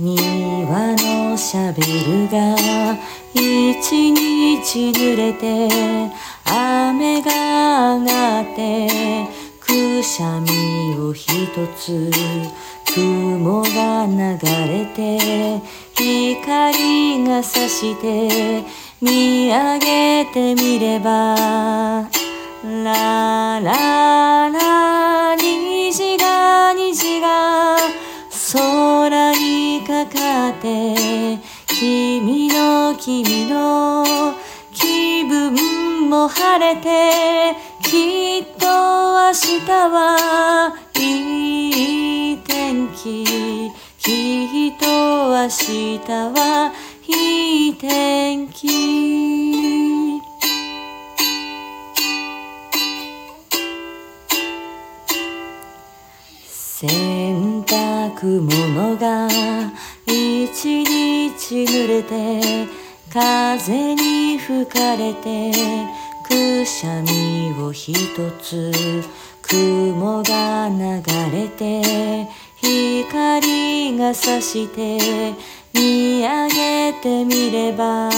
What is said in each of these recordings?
庭のシャベルが一日濡れて雨が上がってくしゃみを一つ雲が流れて光が差して見上げてみればララ君の気分も晴れてきっと明日はいい天気きっと明日はいい天気。洗濯物が一日濡れて風に吹かれてくしゃみを一つ雲が流れて光が差して見上げてみれば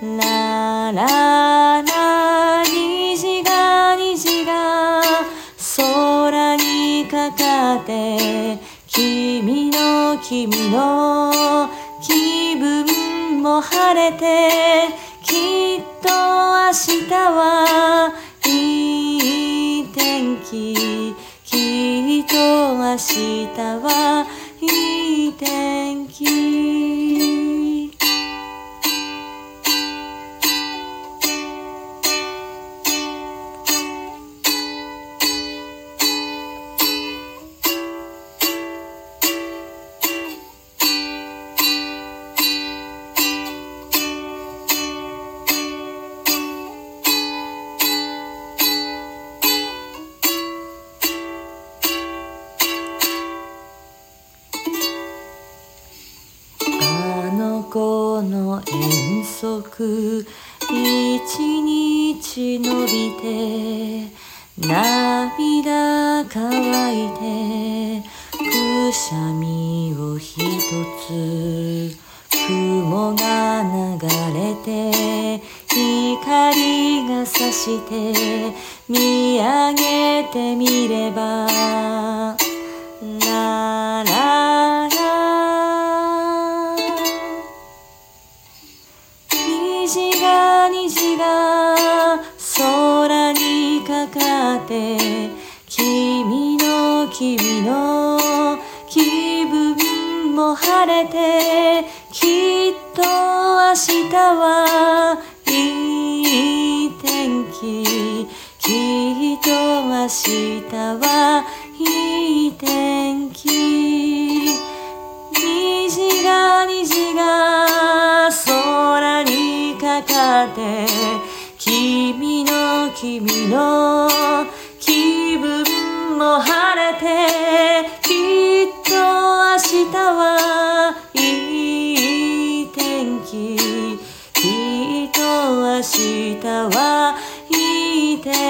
ラララ虹が虹が空にかかって君の君のも晴れてきっと明日はいい天気。きっと明日はいい天気。の遠足一日伸びて涙乾いてくしゃみを一つ雲が流れて光が差して見上げてみれば虹が虹が空にかかって君の君の気分も晴れてきっと明日はいい天気きっと明日はいい天気君の気分も晴れてきっと明日はいい天気。きっと明日はいい天